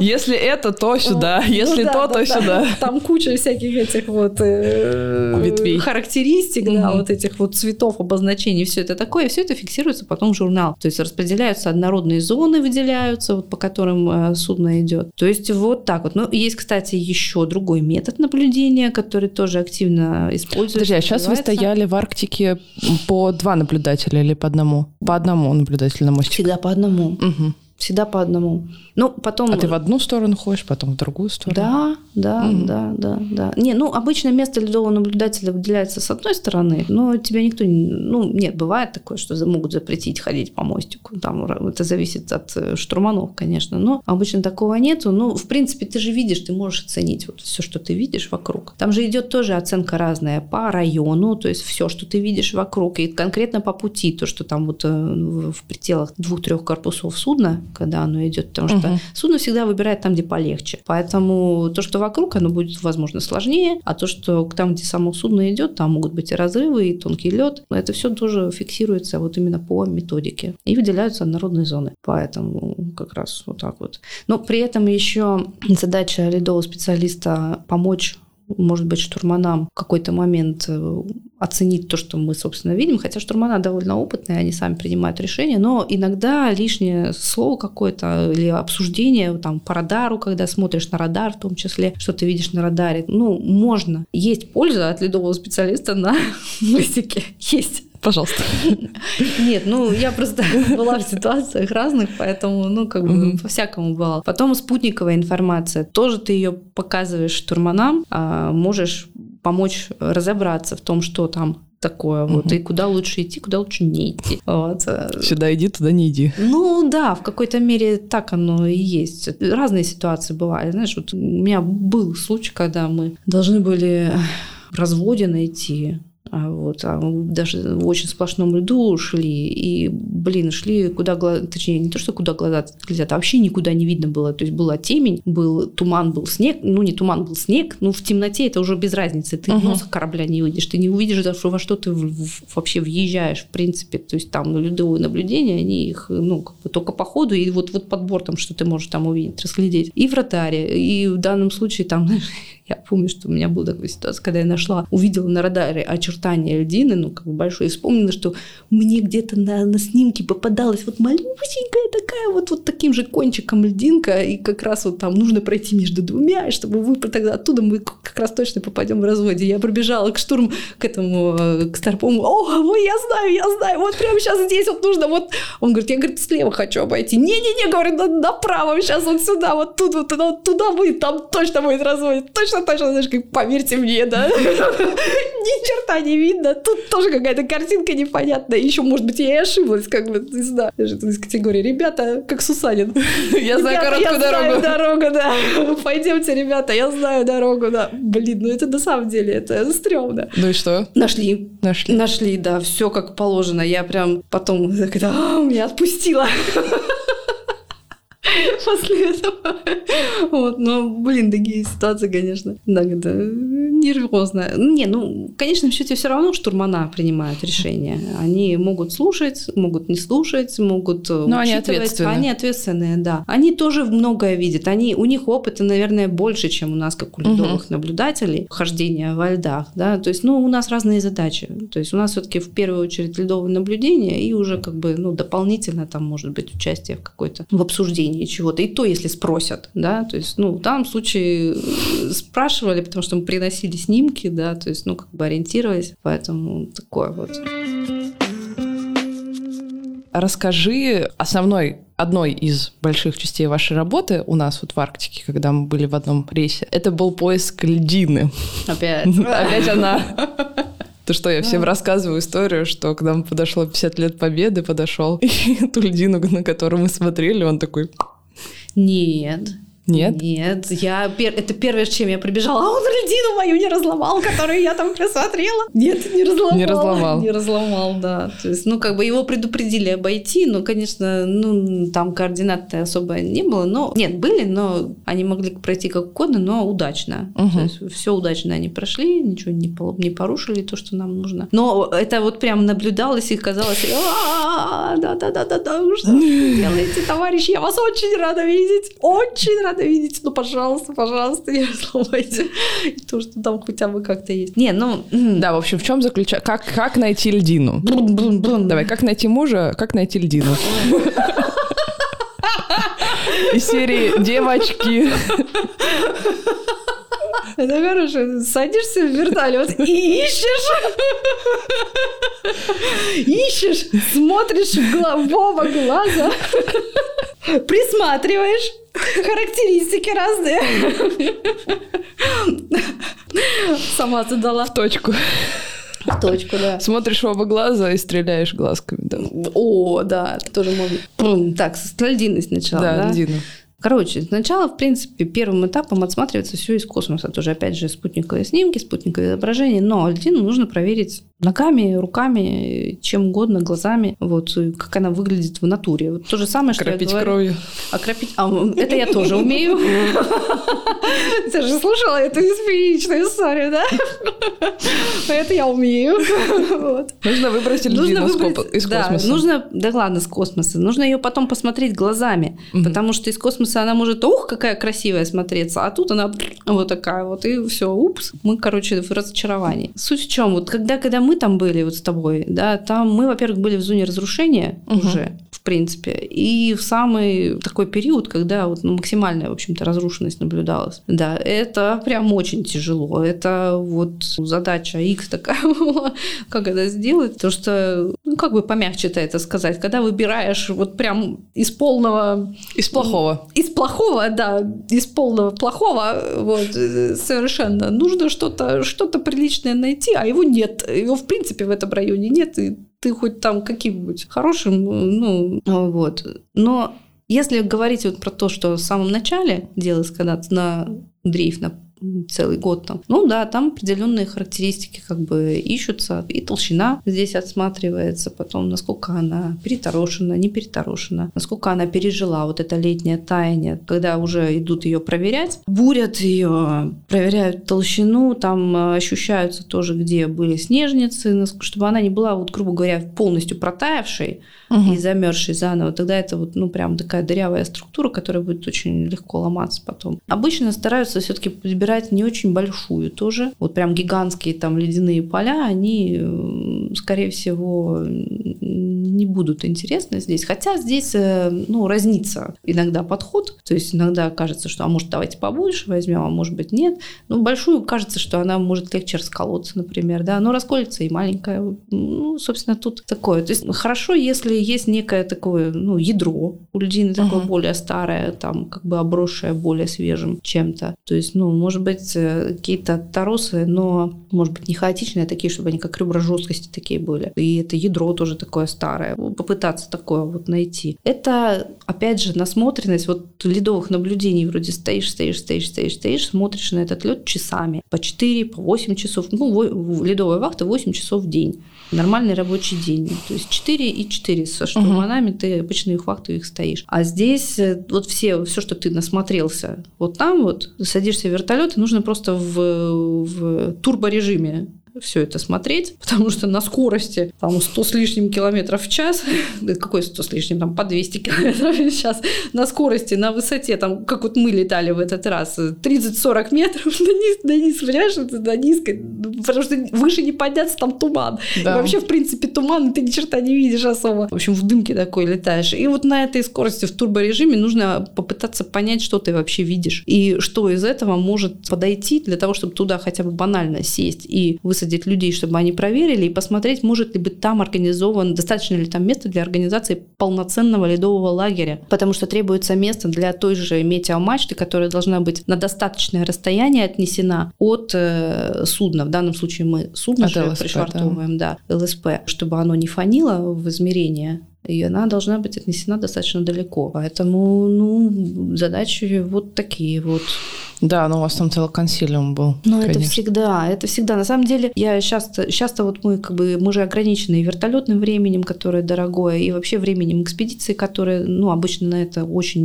Если это, то сюда. Ну Если то, то сюда. Там куча всяких этих вот э, ветвей характеристик, да, вот этих вот цветов, обозначений, все это такое, все это фиксируется потом в журнал. То есть распределяются однородные зоны, выделяются, вот по которым э, судно идет. То есть вот так вот. Ну, есть, кстати, еще другой метод наблюдения, который тоже активно используется. Подожди, а сейчас вы стояли в Арктике по два наблюдателя или по одному? По одному наблюдателю на мостике? Всегда по одному. Угу. Всегда по одному. Ну, потом... А ты в одну сторону ходишь, потом в другую сторону? Да, да, mm. да, да, да. Не, ну, обычно место ледового наблюдателя выделяется с одной стороны, но тебя никто не... Ну, нет, бывает такое, что могут запретить ходить по мостику. Там это зависит от э, штурманов, конечно, но обычно такого нету. Ну, в принципе, ты же видишь, ты можешь оценить вот все, что ты видишь вокруг. Там же идет тоже оценка разная по району, то есть все, что ты видишь вокруг, и конкретно по пути, то, что там вот э, в пределах двух-трех корпусов судна, когда оно идет, потому что угу. судно всегда выбирает там, где полегче. Поэтому то, что вокруг, оно будет, возможно, сложнее, а то, что там, где само судно идет, там могут быть и разрывы, и тонкий лед. Это все тоже фиксируется вот именно по методике. И выделяются однородные зоны. Поэтому как раз вот так вот. Но при этом еще задача ледового специалиста помочь может быть, штурманам в какой-то момент э, оценить то, что мы, собственно, видим. Хотя штурмана довольно опытные, они сами принимают решения, но иногда лишнее слово какое-то или обсуждение там, по радару, когда смотришь на радар в том числе, что ты видишь на радаре, ну, можно. Есть польза от ледового специалиста на мостике. Есть. Пожалуйста. Нет, ну я просто была в ситуациях разных, поэтому, ну, как бы по-всякому было. Потом спутниковая информация. Тоже ты ее показываешь штурманам, а можешь помочь разобраться в том, что там такое угу. вот, и куда лучше идти, куда лучше не идти. Вот. Сюда иди, туда не иди. Ну да, в какой-то мере так оно и есть. Разные ситуации бывали. Знаешь, вот у меня был случай, когда мы должны были в разводе найти вот, а даже в очень сплошном льду шли, и, блин, шли куда глаза, точнее, не то, что куда глаза глядят, а вообще никуда не видно было. То есть была темень, был туман, был снег, ну не туман, был снег, ну в темноте это уже без разницы, ты uh-huh. носа корабля не увидишь, ты не увидишь, даже во что ты в, в, вообще въезжаешь, в принципе. То есть там ну, ледовые наблюдения, они их, ну, как бы только по ходу, и вот, вот под бортом, что ты можешь там увидеть, расглядеть. И в ротаре, и в данном случае там, я помню, что у меня была такая ситуация, когда я нашла, увидела на радаре очертания льдины, ну, как бы большой, и вспомнила, что мне где-то на, на снимке попадалась вот малюсенькая такая вот, вот таким же кончиком льдинка, и как раз вот там нужно пройти между двумя, чтобы вы тогда оттуда мы как раз точно попадем в разводе. Я пробежала к штурм, к этому, э, к старпому, о, ой, я знаю, я знаю, вот прямо сейчас здесь вот нужно, вот. Он говорит, я, говорит, слева хочу обойти. Не-не-не, говорит, направо, сейчас вот сюда, вот тут, вот туда, туда будет, там точно будет разводить, точно знаешь, как поверьте мне, да, ни черта не видно, тут тоже какая-то картинка непонятная, еще, может быть, я и ошиблась, как бы, не знаю, даже из категории, ребята, как Сусанин. Я знаю короткую дорогу. дорогу, да, пойдемте, ребята, я знаю дорогу, да. Блин, ну это на самом деле, это стрёмно. Ну и что? Нашли. Нашли. Нашли, да, все как положено. Я прям потом, когда меня отпустила. после этого. Вот, но, блин, такие ситуации, конечно, да, это нервозно. Не, ну, в конечном счете все равно штурмана принимают решения. Они могут слушать, могут не слушать, могут э, Но они ответственные. Они ответственные, да. Они тоже многое видят. Они, у них опыта, наверное, больше, чем у нас, как у ледовых угу. наблюдателей, хождения во льдах, да. То есть, ну, у нас разные задачи. То есть у нас все-таки в первую очередь ледовое наблюдение и уже как бы, ну, дополнительно там может быть участие в какой-то, в обсуждении чего-то. И то, если спросят, да. То есть, ну, в данном случае э, спрашивали, потому что мы приносили снимки, да, то есть, ну, как бы ориентировались, поэтому такое вот. Расскажи основной одной из больших частей вашей работы у нас вот в Арктике, когда мы были в одном рейсе, это был поиск льдины. Опять. Опять она. То, что я всем рассказываю историю, что к нам подошло 50 лет Победы, подошел, и ту льдину, на которую мы смотрели, он такой... Нет, нет? Нет, я это первое, чем я прибежала. А он льдину мою не разломал, которую я там присмотрела. Нет, не разломал. Не разломал. Не разломал, да. То есть, ну, как бы его предупредили обойти, но, конечно, ну, там координат особо не было. Но, нет, были, но они могли пройти как угодно, но удачно. Угу. То есть, все удачно они прошли, ничего не, не порушили, то, что нам нужно. Но это вот прям наблюдалось и казалось, да-да-да-да-да, что делаете, товарищи, я вас очень рада видеть, очень рада надо видеть, ну, пожалуйста, пожалуйста, не разломайте. То, что там хотя бы как-то есть. Не, ну... Да, в общем, в чем заключается... Как, как найти льдину? Давай, как найти мужа, как найти льдину? Из серии «Девочки». Это хорошо. Садишься в вертолет и ищешь. Ищешь, смотришь в оба глаза, присматриваешь, характеристики разные. Сама ты дала. В точку. В точку, да. Смотришь в оба глаза и стреляешь глазками, да. О, да, тоже можно. Так, с льдины сначала, да? Да, льдину. Короче, сначала, в принципе, первым этапом отсматривается все из космоса. Тоже, опять же, спутниковые снимки, спутниковые изображения. Но льдину нужно проверить ногами, руками, чем угодно, глазами. Вот как она выглядит в натуре. Вот то же самое, что Окропить кровью. Окропить. А, это я тоже умею. Ты же слушала эту эспиричную историю, да? Это я умею. Нужно выбрать льдину из космоса. нужно, да ладно, с космоса. Нужно ее потом посмотреть глазами, потому что из космоса космоса она может, ух, какая красивая смотреться, а тут она вот такая вот, и все, упс, мы, короче, в разочаровании. Суть в чем? Вот когда, когда мы там были вот с тобой, да, там мы, во-первых, были в зоне разрушения угу. уже, в принципе. И в самый такой период, когда вот, ну, максимальная, в общем-то, разрушенность наблюдалась. Да, это прям очень тяжело. Это вот задача X такая была, как это сделать. То, что, ну, как бы помягче-то это сказать, когда выбираешь вот прям из полного... Из плохого. Из плохого, да, из полного плохого, вот, совершенно. Нужно что-то что приличное найти, а его нет. Его, в принципе, в этом районе нет, и ты хоть там каким-нибудь хорошим, ну, вот. Но если говорить вот про то, что в самом начале делалось когда-то на дрейф, на целый год там. Ну да, там определенные характеристики как бы ищутся, и толщина здесь отсматривается, потом насколько она переторошена, не переторошена, насколько она пережила вот это летнее таяние, когда уже идут ее проверять, бурят ее, проверяют толщину, там э, ощущаются тоже, где были снежницы, чтобы она не была, вот, грубо говоря, полностью протаявшей угу. и замерзшей заново, тогда это вот, ну, прям такая дырявая структура, которая будет очень легко ломаться потом. Обычно стараются все-таки подбирать собирать не очень большую тоже. Вот прям гигантские там ледяные поля, они, скорее всего, не будут интересны здесь. Хотя здесь, э, ну, разнится иногда подход. То есть иногда кажется, что, а может, давайте побольше возьмем, а может быть, нет. Ну, большую кажется, что она может легче расколоться, например, да. Но расколется и маленькая. Ну, собственно, тут такое. То есть хорошо, если есть некое такое, ну, ядро у льдины такое uh-huh. более старое, там, как бы обросшее более свежим чем-то. То есть, ну, может быть, э, какие-то торосы, но, может быть, не хаотичные, а такие, чтобы они как ребра жесткости такие были. И это ядро тоже такое старое. Попытаться такое вот найти. Это, опять же, насмотренность вот ледовых наблюдений. Вроде стоишь, стоишь, стоишь, стоишь, стоишь, смотришь на этот лед часами. По 4, по 8 часов. Ну, ледовая вахта 8 часов в день нормальный рабочий день. То есть 4 и 4 со штурманами, угу. ты обычно их вахту их стоишь. А здесь э, вот все, все, что ты насмотрелся, вот там вот садишься в вертолет, и нужно просто в, в турборежиме все это смотреть, потому что на скорости там 100 с лишним километров в час, какой 100 с лишним, там по 200 километров в час, на скорости, на высоте, там, как вот мы летали в этот раз, 30-40 метров на низ, на низ, понимаешь, на низкой, потому что выше не подняться, там туман. Да. И вообще, в принципе, туман, ты ни черта не видишь особо. В общем, в дымке такой летаешь. И вот на этой скорости в турборежиме нужно попытаться понять, что ты вообще видишь, и что из этого может подойти для того, чтобы туда хотя бы банально сесть и высадить высадить людей, чтобы они проверили и посмотреть, может ли быть там организован, достаточно ли там места для организации полноценного ледового лагеря, потому что требуется место для той же метеомачты, которая должна быть на достаточное расстояние отнесена от э, судна. В данном случае мы судно же ЛСП, пришвартовываем, да. да, ЛСП, чтобы оно не фанило в измерение, и она должна быть отнесена достаточно далеко. Поэтому, ну, задачи вот такие вот. Да, но у вас там целый консилиум был. Ну, это всегда, это всегда. На самом деле, я часто, часто вот мы как бы, мы же ограничены и вертолетным временем, которое дорогое, и вообще временем экспедиции, которое, ну, обычно на это очень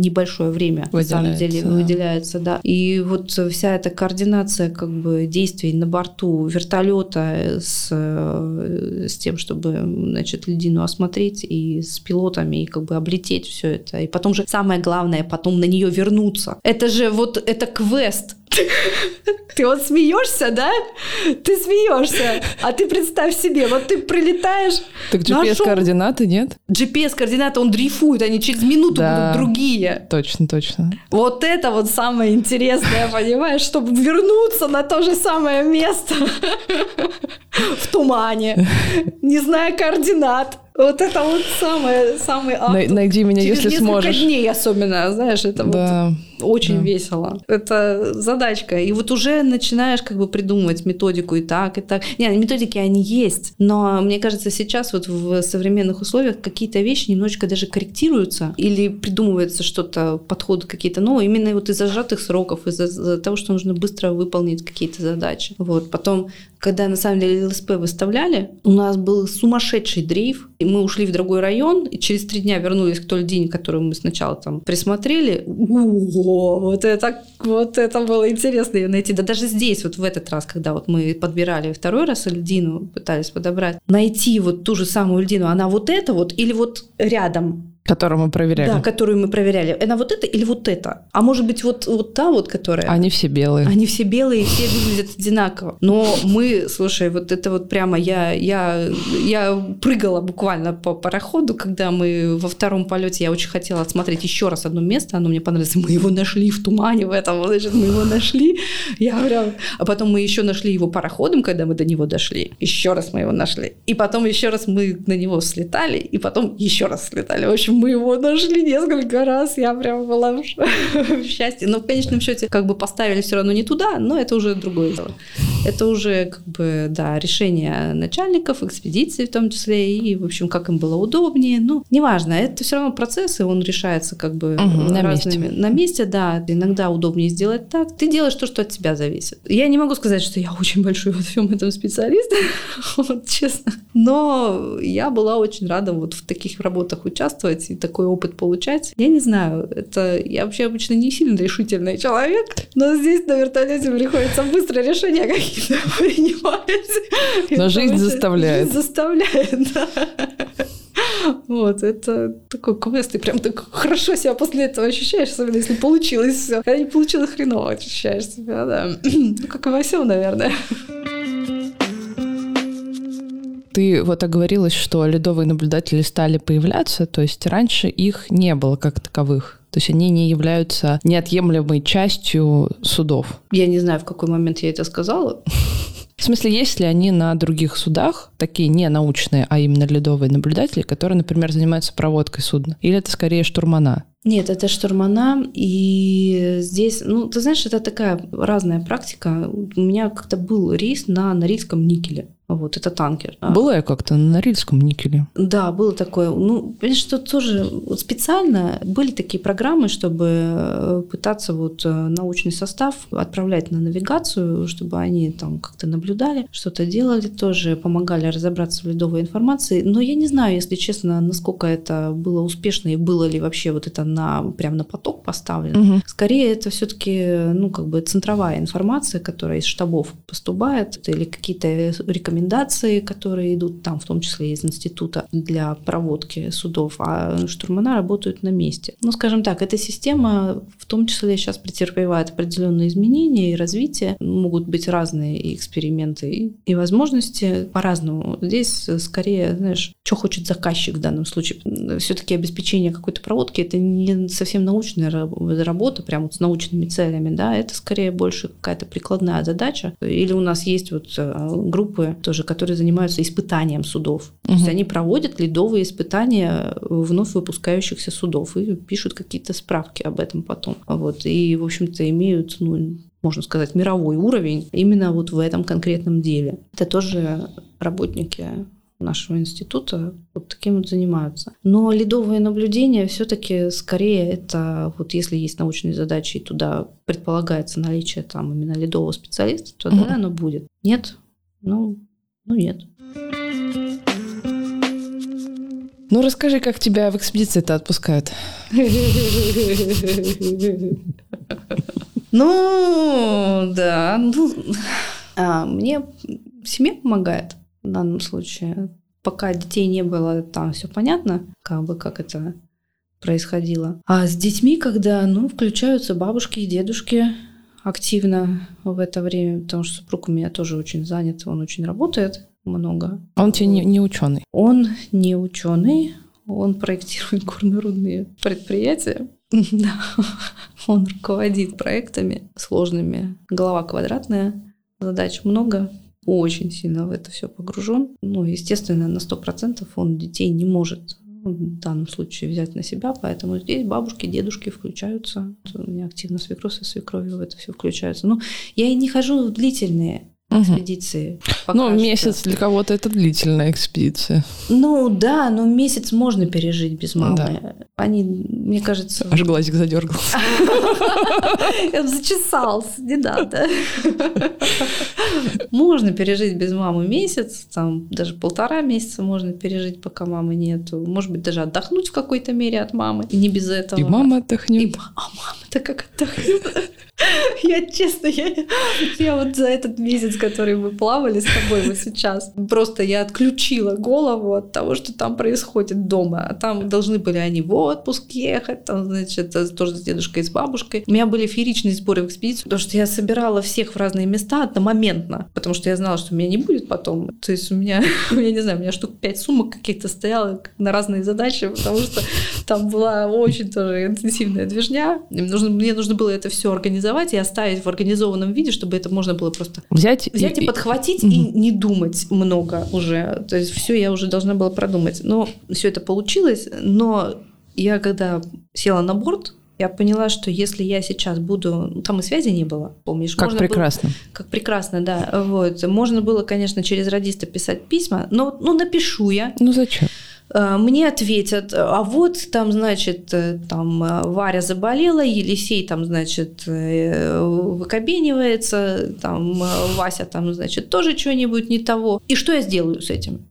небольшое время, на самом деле, да. выделяется, да. И вот вся эта координация как бы действий на борту вертолета с, с тем, чтобы, значит, льдину осмотреть и с пилотами, и как бы облететь все это. И потом же самое главное, потом на нее вернуться. Это же вот это квест. Ты вот смеешься, да? Ты смеешься. А ты представь себе, вот ты прилетаешь. Так GPS-координаты нет? GPS-координаты, он дрейфует, они через минуту да, будут другие. Точно, точно. Вот это вот самое интересное, понимаешь, чтобы вернуться на то же самое место в тумане, не зная координат. Вот это вот самое, самый акт. Найди меня, Через если сможешь. дней особенно, знаешь, это да. вот очень да. весело. Это задачка. И вот уже начинаешь как бы придумывать методику и так, и так. Не, методики они есть, но мне кажется, сейчас вот в современных условиях какие-то вещи немножечко даже корректируются или придумывается что-то, подходы какие-то новые, именно вот из-за сжатых сроков, из-за того, что нужно быстро выполнить какие-то задачи. Вот. Потом, когда на самом деле ЛСП выставляли, у нас был сумасшедший дрейф, и мы ушли в другой район, и через три дня вернулись к той день, который мы сначала там присмотрели. О, вот это, вот это было интересно ее найти. Да даже здесь, вот в этот раз, когда вот мы подбирали второй раз льдину, пытались подобрать, найти вот ту же самую льдину, она вот эта вот или вот рядом Которую мы проверяли. Да, которую мы проверяли. Она вот это или вот это? А может быть, вот, вот та вот, которая... Они все белые. Они все белые, все выглядят одинаково. Но мы, слушай, вот это вот прямо я, я, я прыгала буквально по пароходу, когда мы во втором полете, я очень хотела отсмотреть еще раз одно место, оно мне понравилось. Мы его нашли в тумане в этом, значит, мы его нашли. Я прям... А потом мы еще нашли его пароходом, когда мы до него дошли. Еще раз мы его нашли. И потом еще раз мы на него слетали, и потом еще раз слетали. В общем, мы его нашли несколько раз. Я прям была в, в счастье. Но в конечном счете как бы поставили все равно не туда, но это уже другое дело. Это уже как бы, да, решение начальников, экспедиции в том числе, и, в общем, как им было удобнее. Ну, неважно, это все равно процесс, и он решается как бы угу, на разными. месте. На месте, да. Иногда удобнее сделать так. Ты делаешь то, что от тебя зависит. Я не могу сказать, что я очень большой во всем этом специалист, вот, честно. Но я была очень рада вот в таких работах участвовать и такой опыт получать. Я не знаю, это я вообще обычно не сильно решительный человек, но здесь на вертолете приходится быстро решения какие-то принимать. Но жизнь заставляет. Жизнь заставляет, да. Вот, это такой квест, ты прям так хорошо себя после этого ощущаешь, особенно если получилось все. Когда не получилось, хреново ощущаешь себя, да. Ну, как и во всем, наверное. Ты вот оговорилась, что ледовые наблюдатели стали появляться, то есть раньше их не было как таковых. То есть они не являются неотъемлемой частью судов. Я не знаю, в какой момент я это сказала. В смысле, есть ли они на других судах, такие не научные, а именно ледовые наблюдатели, которые, например, занимаются проводкой судна? Или это скорее штурмана? Нет, это штурмана, и здесь, ну, ты знаешь, это такая разная практика. У меня как-то был рейс на Норильском никеле. Вот, это танкер. Была я как-то на Норильском никеле. Да, было такое. Ну, понимаешь, что тоже вот специально были такие программы, чтобы э, пытаться вот э, научный состав отправлять на навигацию, чтобы они там как-то наблюдали, что-то делали тоже, помогали разобраться в ледовой информации. Но я не знаю, если честно, насколько это было успешно и было ли вообще вот это на прям на поток поставлено. Мгм. Скорее, это все-таки, ну, как бы центровая информация, которая из штабов поступает, или какие-то рекомендации, которые идут там, в том числе из института для проводки судов, а штурмана работают на месте. Ну, скажем так, эта система в том числе сейчас претерпевает определенные изменения и развитие. Могут быть разные и эксперименты и- возможности по-разному. Здесь скорее, знаешь, что хочет заказчик в данном случае. Все-таки обеспечение какой-то проводки это не совсем научная ра- работа, прям вот с научными целями, да, это скорее больше какая-то прикладная задача. Или у нас есть вот э, группы тоже, которые занимаются испытанием судов. То есть они проводят ледовые испытания вновь выпускающихся судов и пишут какие-то справки об этом потом. Вот. И, в общем-то, имеют, ну, можно сказать, мировой уровень именно вот в этом конкретном деле. Это тоже работники нашего института вот таким вот занимаются. Но ледовые наблюдения все-таки скорее это вот если есть научные задачи и туда предполагается наличие там именно ледового специалиста, то Мгм. да, оно будет. Нет? Ну, ну нет. Ну, расскажи, как тебя в экспедиции-то отпускают. Ну, да. Ну, а, мне семья помогает в данном случае. Пока детей не было, там все понятно, как бы как это происходило. А с детьми, когда, ну, включаются бабушки и дедушки активно в это время, потому что супруг у меня тоже очень занят, он очень работает много. А Он тебе не, не ученый. Он не ученый, он проектирует горнорудные предприятия. Он руководит проектами сложными. Голова квадратная, задач много, очень сильно в это все погружен. Ну, естественно, на 100% он детей не может в данном случае взять на себя, поэтому здесь бабушки, дедушки включаются. У меня активно свекровь со свекровью в это все включаются. Ну, я и не хожу в длительные. Экспедиции. пока Ну, что. месяц для кого-то это длительная экспедиция. Ну да, но месяц можно пережить без мамы. Да. Они, мне кажется, Аж глазик задергался. я зачесался, не надо. Можно пережить без мамы месяц, там даже полтора месяца можно пережить, пока мамы нету. Может быть, даже отдохнуть в какой-то мере от мамы, и не без этого. И мама отдохнет. а мама так как отдохнем. Я честно, я, я вот за этот месяц, который мы плавали с тобой вот сейчас, просто я отключила голову от того, что там происходит дома. А там должны были они в отпуск ехать, там, значит, тоже с дедушкой и с бабушкой. У меня были фееричные сборы в экспедицию, потому что я собирала всех в разные места одномоментно, потому что я знала, что меня не будет потом. То есть у меня, я не знаю, у меня штук пять сумок каких-то стояло на разные задачи, потому что там была очень тоже интенсивная движня. Мне нужно, мне нужно было это все организовать и оставить в организованном виде, чтобы это можно было просто взять, взять и, и подхватить и, и не думать много уже. То есть все я уже должна была продумать. Но все это получилось. Но я когда села на борт, я поняла, что если я сейчас буду... Ну, там и связи не было, помнишь? Как прекрасно. Было, как прекрасно, да. Вот. Можно было, конечно, через радиста писать письма, но ну, напишу я. Ну зачем? Э, мне ответят, а вот там, значит, э, там э, Варя заболела, Елисей там, значит, выкобенивается, там Вася там, значит, тоже что-нибудь не того. И что я сделаю с этим?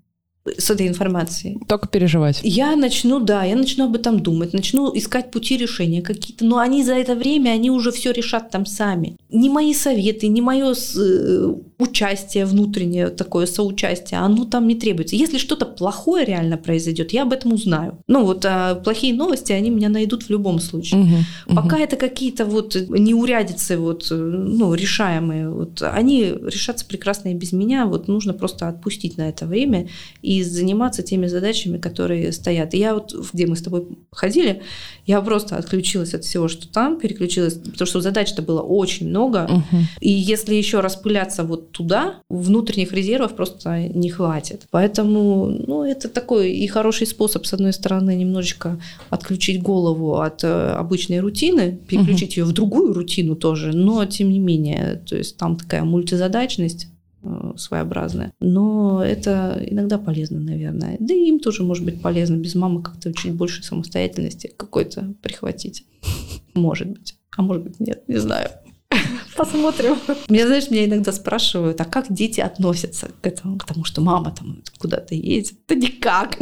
С этой информацией. Только переживать. Я начну, да, я начну об этом думать, начну искать пути решения какие-то, но они за это время, они уже все решат там сами. Не мои советы, не мое э, участие внутреннее, такое соучастие, оно там не требуется. Если что-то плохое реально произойдет, я об этом узнаю. Ну вот а плохие новости, они меня найдут в любом случае. Угу, Пока угу. это какие-то вот неурядицы вот, ну, решаемые, вот, они решатся прекрасно и без меня, вот нужно просто отпустить на это время и заниматься теми задачами, которые стоят. И я вот, где мы с тобой ходили, я просто отключилась от всего, что там, переключилась, потому что задач-то было очень много. Угу. И если еще распыляться вот туда, внутренних резервов просто не хватит. Поэтому, ну, это такой и хороший способ, с одной стороны, немножечко отключить голову от э, обычной рутины, переключить угу. ее в другую рутину тоже, но тем не менее, то есть там такая мультизадачность Э, своеобразная. Но это иногда полезно, наверное. Да и им тоже может быть полезно без мамы как-то чуть больше самостоятельности какой-то прихватить. Может быть. А может быть нет, не знаю. Посмотрим. Меня, знаешь, меня иногда спрашивают, а как дети относятся к этому? Потому что мама там куда-то едет. Да никак.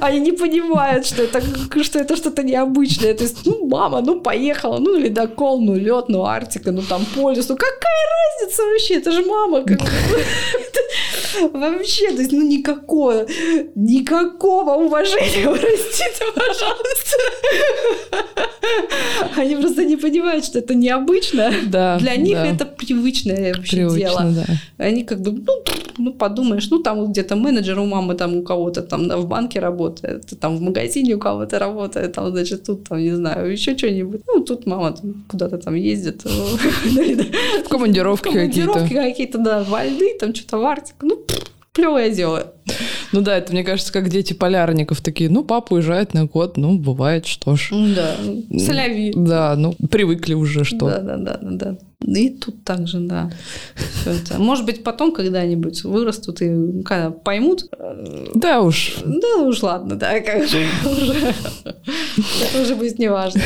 Они не понимают, что это, что это что-то необычное. То есть, ну, мама, ну, поехала, ну, ледокол, ну, лед, ну, Арктика, ну, там полюс. Ну, какая разница вообще? Это же мама. Как... Вообще, то есть, ну, никакого, никакого уважения, простите, пожалуйста. Они просто не понимают, что это необычно. Да, Для них да. это привычное вообще Привычно, дело. Да. Они как бы, ну, ну, подумаешь, ну, там где-то менеджер у мамы там у кого-то там в банке работает, там в магазине у кого-то работает, там, значит, тут там, не знаю, еще что-нибудь. Ну, тут мама там, куда-то там ездит. В командировке какие-то. командировки какие-то, да, во льды, там что-то в Арктику. Ну, клевое дело. Ну да, это, мне кажется, как дети полярников такие, ну, папа уезжает на год, ну, бывает, что ж. Да, соляви. Да, ну, привыкли уже, что. Да, да, да, да, да. И тут также, да. Может быть, потом когда-нибудь вырастут и когда поймут. Э, да уж. Да уж, ладно, да, как же уже. Это уже будет неважно.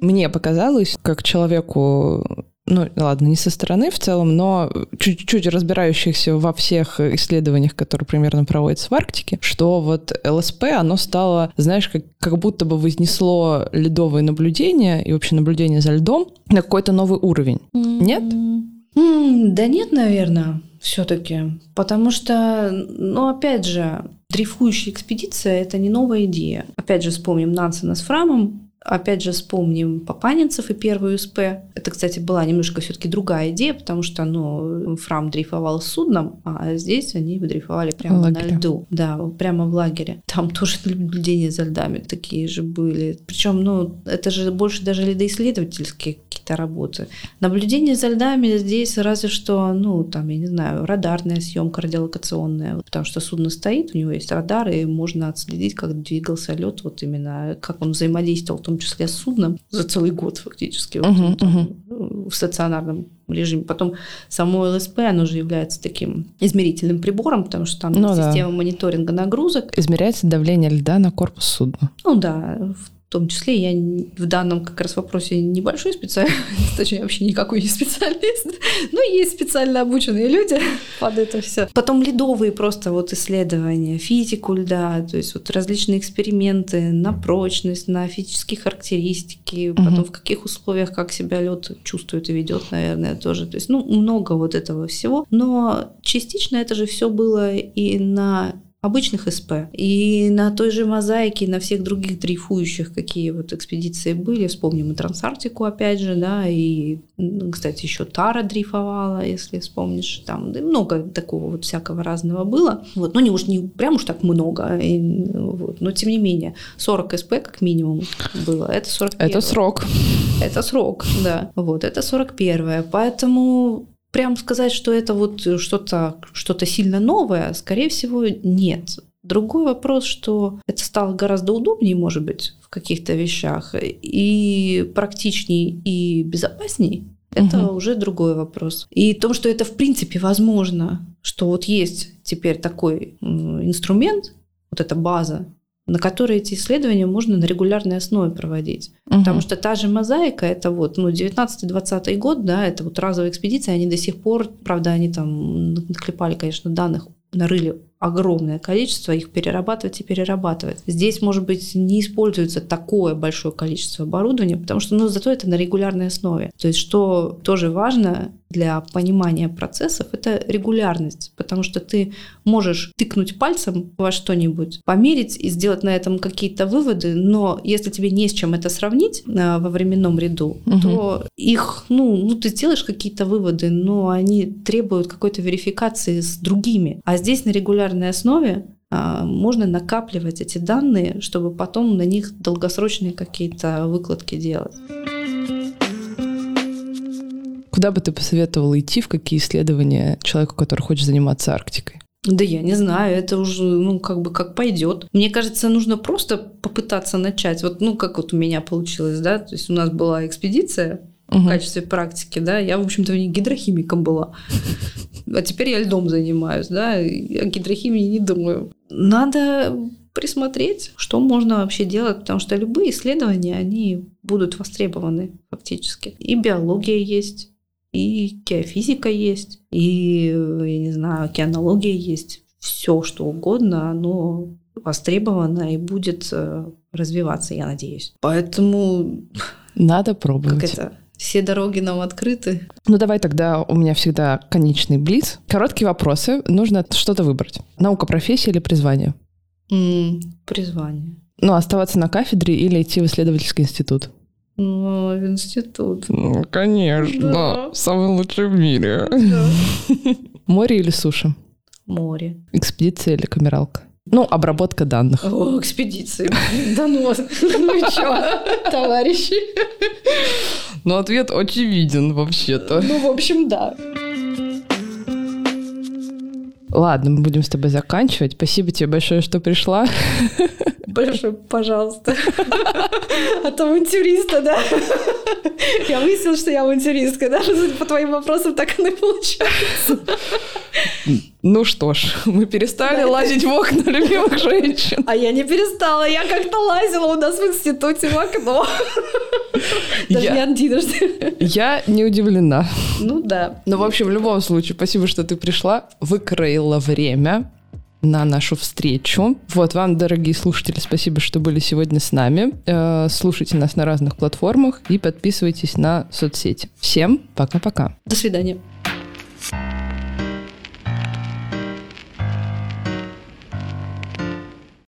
Мне показалось, как человеку ну ладно, не со стороны в целом, но чуть-чуть разбирающихся во всех исследованиях, которые примерно проводятся в Арктике, что вот ЛСП, оно стало, знаешь, как, как будто бы вознесло ледовые наблюдения и вообще наблюдение за льдом на какой-то новый уровень. Нет? Mm, да нет, наверное, все-таки. Потому что, ну, опять же, дрейфующая экспедиция – это не новая идея. Опять же, вспомним Нансена с Фрамом, Опять же, вспомним Папанинцев и первую СП. Это, кстати, была немножко все-таки другая идея, потому что ну, Фрам дрейфовал с судном, а здесь они дрейфовали прямо Лагеря. на льду. Да, прямо в лагере. Там тоже наблюдения за льдами такие же были. Причем, ну, это же больше даже ледоисследовательские какие-то работы. Наблюдение за льдами здесь разве что, ну, там, я не знаю, радарная съемка радиолокационная, потому что судно стоит, у него есть радар, и можно отследить, как двигался лед, вот именно как он взаимодействовал, в том числе с судном, за целый год фактически, вот, uh-huh, там, uh-huh. в стационарном режиме. Потом само ЛСП, оно же является таким измерительным прибором, потому что там ну, система да. мониторинга нагрузок. Измеряется давление льда на корпус судна. Ну да, В том числе я в данном как раз вопросе небольшой специалист, точнее вообще никакой не специалист, но есть специально обученные люди под это все. Потом ледовые просто вот исследования, физику льда, то есть вот различные эксперименты на прочность, на физические характеристики, потом в каких условиях как себя лед чувствует и ведет, наверное, тоже. То есть, ну, много вот этого всего. Но частично это же все было и на обычных СП. И на той же мозаике, на всех других дрейфующих, какие вот экспедиции были, вспомним и Трансарктику опять же, да, и, кстати, еще Тара дрейфовала, если вспомнишь, там да, много такого вот всякого разного было. Вот, ну, не уж не прям уж так много, и, вот, но тем не менее, 40 СП как минимум было, это 41 Это срок. Это срок, да. Вот, это 41 Поэтому прям сказать, что это вот что-то что сильно новое, скорее всего, нет. Другой вопрос, что это стало гораздо удобнее, может быть, в каких-то вещах, и практичней, и безопасней. Это угу. уже другой вопрос. И то, что это в принципе возможно, что вот есть теперь такой инструмент, вот эта база, на которой эти исследования можно на регулярной основе проводить. Угу. Потому что та же мозаика, это вот ну, 19-20 год, да, это вот разовая экспедиция, они до сих пор, правда, они там наклепали, конечно, данных, нарыли огромное количество, их перерабатывать и перерабатывать. Здесь, может быть, не используется такое большое количество оборудования, потому что, ну, зато это на регулярной основе. То есть, что тоже важно для понимания процессов, это регулярность, потому что ты можешь тыкнуть пальцем во что-нибудь, померить и сделать на этом какие-то выводы, но если тебе не с чем это сравнить э, во временном ряду, угу. то их, ну, ну, ты делаешь какие-то выводы, но они требуют какой-то верификации с другими. А здесь на регулярной регулярной основе а, можно накапливать эти данные, чтобы потом на них долгосрочные какие-то выкладки делать. Куда бы ты посоветовала идти, в какие исследования человеку, который хочет заниматься Арктикой? Да я не знаю, это уже, ну, как бы как пойдет. Мне кажется, нужно просто попытаться начать. Вот, ну, как вот у меня получилось, да, то есть у нас была экспедиция угу. в качестве практики, да, я, в общем-то, в ней гидрохимиком была. А теперь я льдом занимаюсь, да, о гидрохимии не думаю. Надо присмотреть, что можно вообще делать, потому что любые исследования, они будут востребованы фактически. И биология есть, и геофизика есть, и, я не знаю, океанология есть. Все, что угодно, оно востребовано и будет э, развиваться, я надеюсь. Поэтому... Надо пробовать. Как это? Все дороги нам открыты. Ну давай тогда у меня всегда конечный близ. Короткие вопросы. Нужно что-то выбрать. Наука, профессия или призвание? Mm, призвание. Ну, оставаться на кафедре или идти в исследовательский институт? Ну, в институт. Ну, конечно. Да. Самый лучший в мире. Да. Море или суша? Море. Экспедиция или камералка? Ну, обработка данных. О, экспедиции. Да ну, ну что, товарищи? Ну, ответ очевиден вообще-то. Ну, в общем, да. Ладно, мы будем с тобой заканчивать. Спасибо тебе большое, что пришла. Большое, пожалуйста. От авантюриста, да? Я выяснила, что я авантюристка, да? По твоим вопросам так и получается. Ну что ж, мы перестали да, лазить это... в окна любимых женщин. А я не перестала, я как-то лазила у нас в институте в окно. Даже я... не единожды. Я не удивлена. Ну да. Ну, в общем, в любом случае, спасибо, что ты пришла, выкроила время на нашу встречу. Вот вам, дорогие слушатели, спасибо, что были сегодня с нами. Э, слушайте нас на разных платформах и подписывайтесь на соцсети. Всем пока-пока. До свидания.